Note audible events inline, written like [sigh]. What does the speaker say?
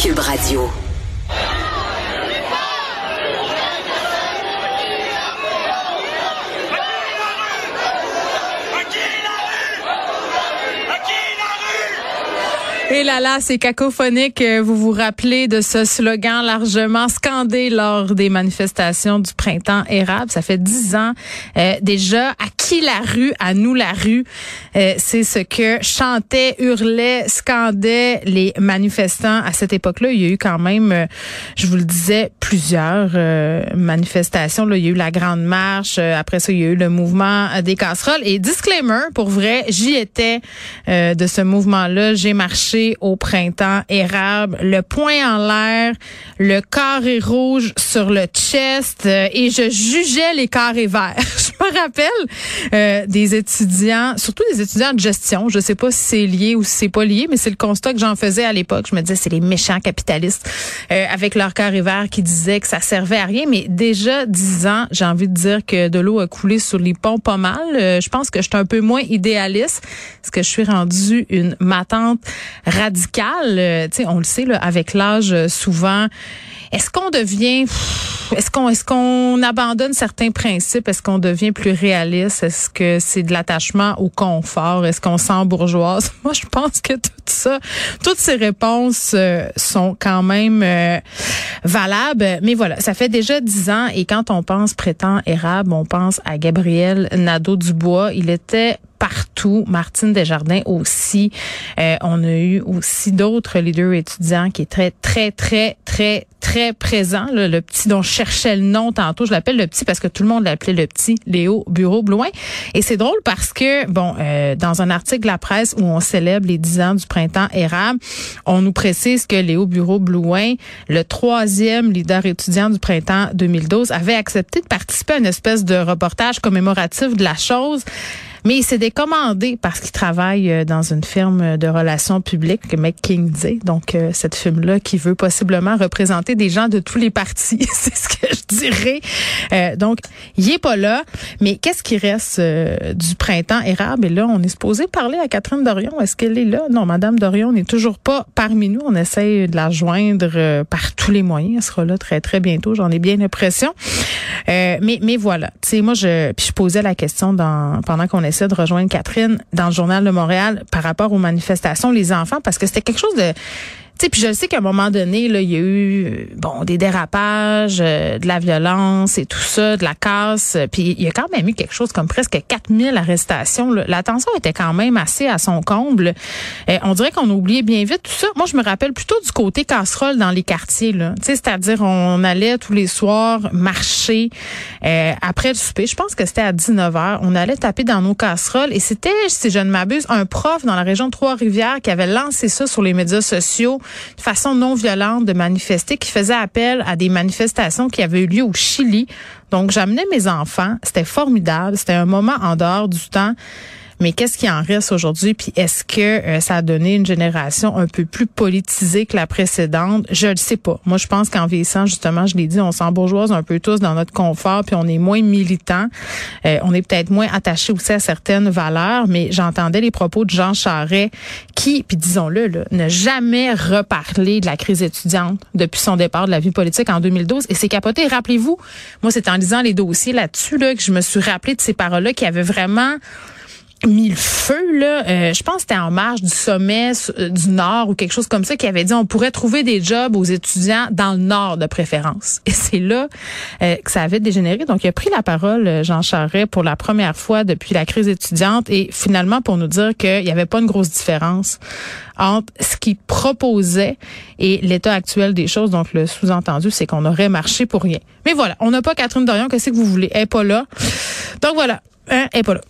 Cube Radio. Et là là, c'est cacophonique. Euh, vous vous rappelez de ce slogan largement scandé lors des manifestations du printemps érable. Ça fait dix ans euh, déjà. À qui la rue? À nous la rue. Euh, c'est ce que chantaient, hurlaient, scandaient les manifestants à cette époque-là. Il y a eu quand même, je vous le disais, plusieurs manifestations. Là, il y a eu la grande marche. après ça, il y a eu le mouvement des casseroles. Et disclaimer, pour vrai, j'y étais de ce mouvement-là. J'ai marché au printemps érable, le poing en l'air, le carré rouge sur le chest euh, et je jugeais les carrés verts. [laughs] je me rappelle euh, des étudiants, surtout des étudiants de gestion. Je sais pas si c'est lié ou si c'est pas lié, mais c'est le constat que j'en faisais à l'époque. Je me disais c'est les méchants capitalistes euh, avec leur carré vert qui disaient que ça servait à rien. Mais déjà dix ans, j'ai envie de dire que de l'eau a coulé sur les ponts pas mal. je pense que je suis un peu moins idéaliste parce que je suis rendue une matante radical. Euh, tu sais, on le sait là, avec l'âge, euh, souvent. Est-ce qu'on devient, est-ce qu'on, est-ce qu'on abandonne certains principes? Est-ce qu'on devient plus réaliste? Est-ce que c'est de l'attachement au confort? Est-ce qu'on sent bourgeoise? [laughs] Moi, je pense que tout ça, toutes ces réponses euh, sont quand même valables. Mais voilà, ça fait déjà dix ans et quand on pense prétend érable, on pense à Gabriel Nadeau-Dubois. Il était partout. Martine Desjardins aussi. Euh, on a eu aussi d'autres leaders étudiants qui est très, très, très, très, très présent. le petit dont je cherchais le nom tantôt, je l'appelle le petit parce que tout le monde l'appelait le petit, Léo Bureau Blouin. Et c'est drôle parce que, bon, euh, dans un article de la presse où on célèbre les 10 ans du printemps érable, on nous précise que Léo Bureau Blouin, le troisième leader étudiant du printemps 2012, avait accepté de participer à une espèce de reportage commémoratif de la chose. Mais il s'est décommandé parce qu'il travaille euh, dans une firme de relations publiques, McKinsey. Donc, euh, cette firme-là qui veut possiblement représenter des gens de tous les partis. [laughs] C'est ce que je dirais. Euh, donc, il est pas là. Mais qu'est-ce qui reste du printemps érable? Et là, on est supposé parler à Catherine Dorion. Est-ce qu'elle est là? Non, Madame Dorion n'est toujours pas parmi nous. On essaye de la joindre par tous les moyens. Elle sera là très, très bientôt. J'en ai bien l'impression. mais, mais voilà. Tu sais, moi, je, puis je posais la question dans, pendant qu'on de rejoindre Catherine dans le journal de Montréal par rapport aux manifestations, les enfants, parce que c'était quelque chose de puis je sais qu'à un moment donné, là, il y a eu bon des dérapages, euh, de la violence et tout ça, de la casse. Puis il y a quand même eu quelque chose comme presque 4000 arrestations. La tension était quand même assez à son comble. Euh, on dirait qu'on a oublié bien vite tout ça. Moi, je me rappelle plutôt du côté casserole dans les quartiers. Là. C'est-à-dire, on allait tous les soirs marcher euh, après le souper. Je pense que c'était à 19h. On allait taper dans nos casseroles. Et c'était, si je ne m'abuse, un prof dans la région de Trois-Rivières qui avait lancé ça sur les médias sociaux de façon non violente de manifester, qui faisait appel à des manifestations qui avaient eu lieu au Chili. Donc, j'amenais mes enfants. C'était formidable. C'était un moment en dehors du temps mais qu'est-ce qui en reste aujourd'hui? Puis est-ce que euh, ça a donné une génération un peu plus politisée que la précédente? Je ne sais pas. Moi, je pense qu'en vieillissant, justement, je l'ai dit, on s'embourgeoise un peu tous dans notre confort, puis on est moins militant. Euh, on est peut-être moins attaché aussi à certaines valeurs, mais j'entendais les propos de Jean Charret qui, puis disons-le, ne jamais reparlé de la crise étudiante depuis son départ de la vie politique en 2012. Et c'est capoté. Rappelez-vous, moi, c'est en lisant les dossiers là-dessus là, que je me suis rappelé de ces paroles-là qui avaient vraiment mis le feu là. Euh, je pense que c'était en marge du sommet euh, du Nord ou quelque chose comme ça qui avait dit on pourrait trouver des jobs aux étudiants dans le Nord de préférence. Et c'est là euh, que ça avait dégénéré. Donc il a pris la parole Jean Charest pour la première fois depuis la crise étudiante et finalement pour nous dire qu'il n'y avait pas une grosse différence entre ce qu'il proposait et l'état actuel des choses. Donc le sous-entendu c'est qu'on aurait marché pour rien. Mais voilà, on n'a pas Catherine Dorion. Qu'est-ce que vous voulez? Elle est pas là. Donc voilà, hein, elle est pas là.